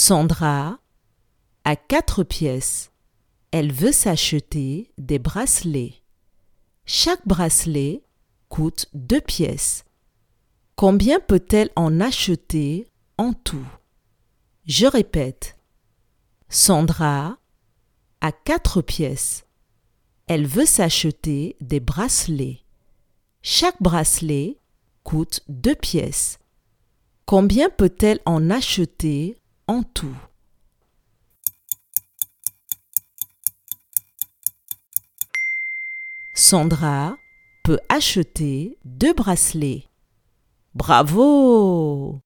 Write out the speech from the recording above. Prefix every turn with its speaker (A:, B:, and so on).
A: Sandra a quatre pièces. Elle veut s'acheter des bracelets. Chaque bracelet coûte deux pièces. Combien peut-elle en acheter en tout? Je répète. Sandra a quatre pièces. Elle veut s'acheter des bracelets. Chaque bracelet coûte deux pièces. Combien peut-elle en acheter en tout Sandra peut acheter deux bracelets. Bravo